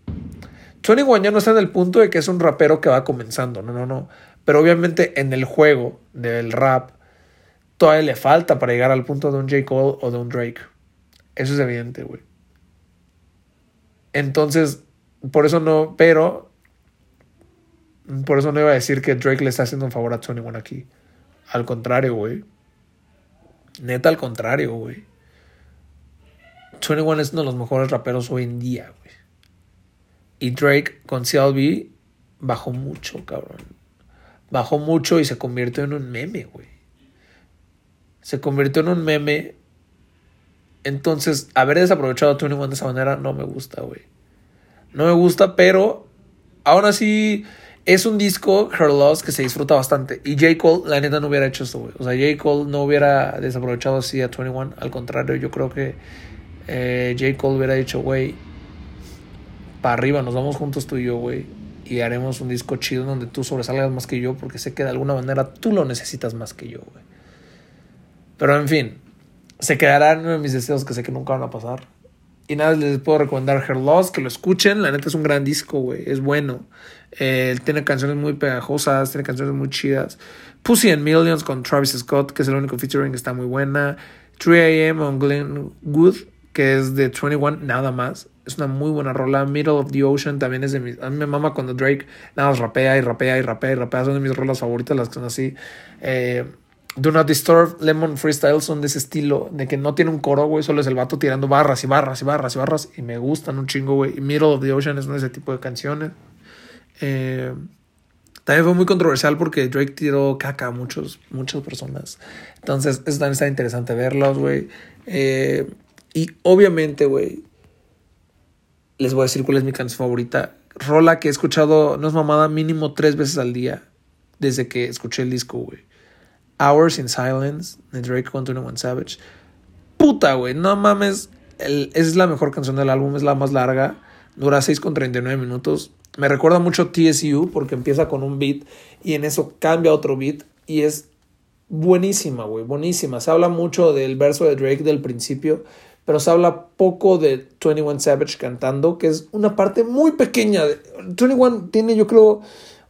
21 ya no está en el punto de que es un rapero que va comenzando, no, no, no. Pero obviamente en el juego del rap todavía le falta para llegar al punto de un J. Cole o de un Drake. Eso es evidente, güey. Entonces, por eso no, pero, por eso no iba a decir que Drake le está haciendo un favor a 21 aquí. Al contrario, güey. Neta, al contrario, güey. 21 es uno de los mejores raperos hoy en día, güey. Y Drake con CLB bajó mucho, cabrón. Bajó mucho y se convirtió en un meme, güey se convirtió en un meme. Entonces, haber desaprovechado a 21 de esa manera no me gusta, güey. No me gusta, pero aún así es un disco, Her Loss, que se disfruta bastante. Y J. Cole, la neta, no hubiera hecho esto, güey. O sea, J. Cole no hubiera desaprovechado así a 21. Al contrario, yo creo que eh, J. Cole hubiera dicho, güey, para arriba, nos vamos juntos tú y yo, güey. Y haremos un disco chido donde tú sobresalgas más que yo, porque sé que de alguna manera tú lo necesitas más que yo, güey. Pero en fin, se quedarán mis deseos que sé que nunca van a pasar. Y nada, les puedo recomendar Her Loss, que lo escuchen. La neta es un gran disco, güey. Es bueno. Eh, tiene canciones muy pegajosas, tiene canciones muy chidas. Pussy and Millions con Travis Scott, que es el único featuring que está muy buena. 3 AM on Glenn Wood, que es de 21, nada más. Es una muy buena rola. Middle of the Ocean también es de mis. A mí me mama cuando Drake nada más rapea y rapea y rapea y rapea. Son de mis rolas favoritas, las que son así. Eh, Do Not Disturb, Lemon Freestyle son de ese estilo, de que no tiene un coro, güey, solo es el vato tirando barras y barras y barras y barras, y me gustan un chingo, güey. Y Middle of the Ocean es uno de ese tipo de canciones. Eh, también fue muy controversial porque Drake tiró caca a muchos, muchas personas. Entonces, eso también está interesante verlos, güey. Eh, y obviamente, güey, les voy a decir cuál es mi canción favorita. Rola que he escuchado, no es mamada, mínimo tres veces al día desde que escuché el disco, güey. Hours in Silence de Drake con One Savage. Puta, güey, no mames. es la mejor canción del álbum, es la más larga. Dura 6,39 minutos. Me recuerda mucho TSU porque empieza con un beat y en eso cambia otro beat y es buenísima, güey, buenísima. Se habla mucho del verso de Drake del principio, pero se habla poco de 21 Savage cantando, que es una parte muy pequeña. 21 tiene, yo creo,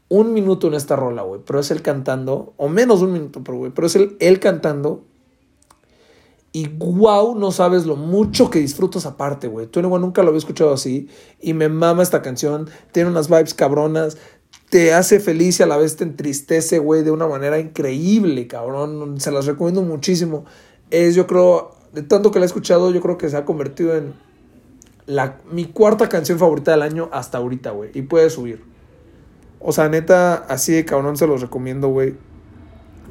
un minuto en esta rola, güey, pero es él cantando, o menos un minuto, pero güey, pero es él, él cantando Y wow, no sabes lo mucho que disfruto esa parte, güey. Tú nunca lo había escuchado así. Y me mama esta canción. Tiene unas vibes cabronas. Te hace feliz y a la vez te entristece, güey, de una manera increíble, cabrón. Se las recomiendo muchísimo. Es, yo creo, de tanto que la he escuchado, yo creo que se ha convertido en la, mi cuarta canción favorita del año hasta ahorita, güey. Y puede subir. O sea, neta, así de cabrón se los recomiendo, güey.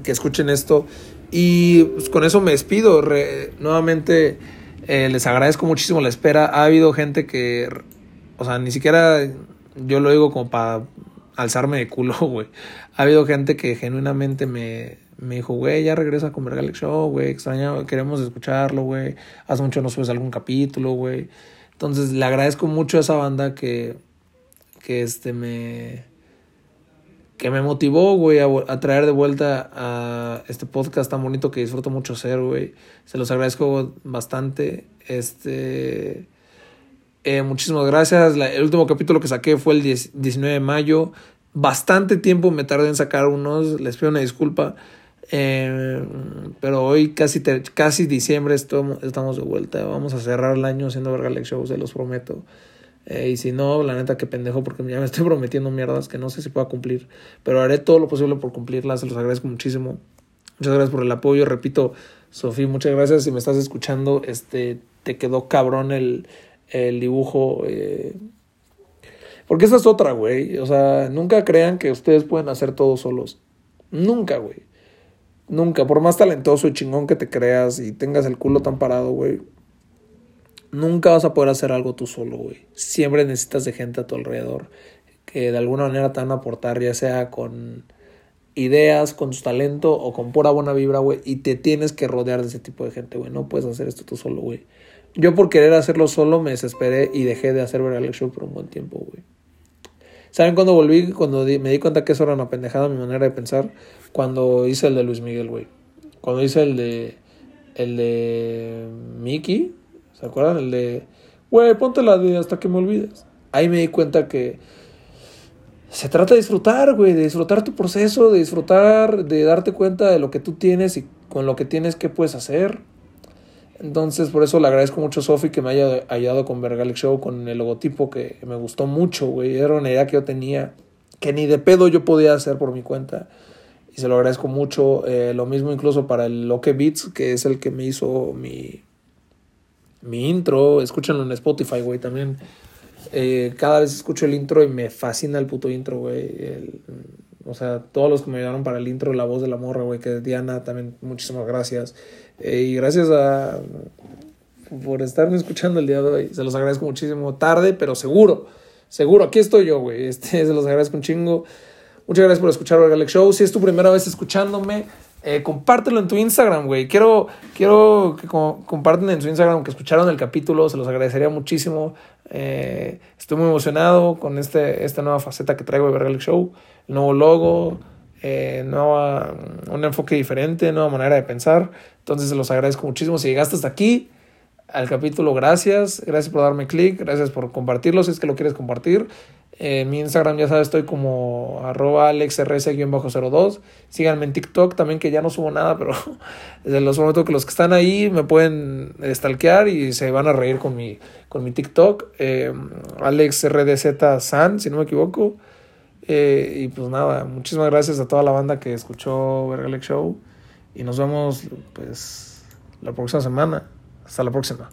Que escuchen esto. Y pues, con eso me despido. nuevamente eh, les agradezco muchísimo la espera. Ha habido gente que, o sea, ni siquiera yo lo digo como para alzarme de culo, güey. Ha habido gente que genuinamente me, me dijo, güey, ya regresa con Verga Show, güey, extraña, queremos escucharlo, güey. Hace mucho no subes algún capítulo, güey. Entonces le agradezco mucho a esa banda que, que este me que me motivó, güey, a, traer de vuelta a este podcast tan bonito que disfruto mucho hacer, güey. Se los agradezco bastante. Este. Eh, muchísimas gracias. el último capítulo que saqué fue el 19 de mayo. Bastante tiempo me tardé en sacar unos. Les pido una disculpa. Eh, pero hoy, casi, casi diciembre, estamos, estamos de vuelta. Vamos a cerrar el año haciendo Verga Show, se los prometo. Eh, y si no, la neta que pendejo porque ya me estoy prometiendo mierdas que no sé si pueda cumplir. Pero haré todo lo posible por cumplirlas. Se los agradezco muchísimo. Muchas gracias por el apoyo. Repito, Sofía, muchas gracias. Si me estás escuchando, este, te quedó cabrón el, el dibujo. Eh, porque esa es otra, güey. O sea, nunca crean que ustedes pueden hacer todo solos. Nunca, güey. Nunca. Por más talentoso y chingón que te creas y tengas el culo tan parado, güey Nunca vas a poder hacer algo tú solo, güey. Siempre necesitas de gente a tu alrededor que de alguna manera te van a aportar, ya sea con ideas, con tu talento o con pura buena vibra, güey. Y te tienes que rodear de ese tipo de gente, güey. No puedes hacer esto tú solo, güey. Yo por querer hacerlo solo me desesperé y dejé de hacer ver Show por un buen tiempo, güey. ¿Saben cuándo volví? Cuando me di cuenta que eso era una pendejada, mi manera de pensar. Cuando hice el de Luis Miguel, güey. Cuando hice el de. El de. Mickey. ¿Se acuerdan? El de, güey, ponte la de hasta que me olvides. Ahí me di cuenta que se trata de disfrutar, güey, de disfrutar tu proceso, de disfrutar, de darte cuenta de lo que tú tienes y con lo que tienes qué puedes hacer. Entonces, por eso le agradezco mucho a Sofi que me haya ayudado con Vergalic Show, con el logotipo que me gustó mucho, güey. Era una idea que yo tenía, que ni de pedo yo podía hacer por mi cuenta. Y se lo agradezco mucho. Eh, lo mismo incluso para el Loque Beats, que es el que me hizo mi, mi intro, escúchenlo en Spotify, güey, también. Eh, cada vez escucho el intro y me fascina el puto intro, güey. O sea, todos los que me ayudaron para el intro, la voz de la morra, güey, que es Diana, también muchísimas gracias. Eh, y gracias a por estarme escuchando el día de hoy. Se los agradezco muchísimo. Tarde, pero seguro. Seguro, aquí estoy yo, güey. Este, se los agradezco un chingo. Muchas gracias por escuchar Galex Show. Si es tu primera vez escuchándome, eh, compártelo en tu Instagram, güey. Quiero, quiero que compartan en su Instagram que escucharon el capítulo, se los agradecería muchísimo. Eh, estoy muy emocionado con este, esta nueva faceta que traigo de Vergalic Show, el nuevo logo, eh, nueva, un enfoque diferente, nueva manera de pensar. Entonces se los agradezco muchísimo. Si llegaste hasta aquí al capítulo, gracias. Gracias por darme clic, gracias por compartirlo si es que lo quieres compartir. En mi Instagram, ya sabes, estoy como arroba alexrs-02. Síganme en TikTok también, que ya no subo nada, pero desde los momentos que los que están ahí me pueden stalkear y se van a reír con mi, con mi TikTok. Eh, AlexRDZ-San, si no me equivoco. Eh, y pues nada, muchísimas gracias a toda la banda que escuchó Vergalex Show. Y nos vemos, pues, la próxima semana. Hasta la próxima.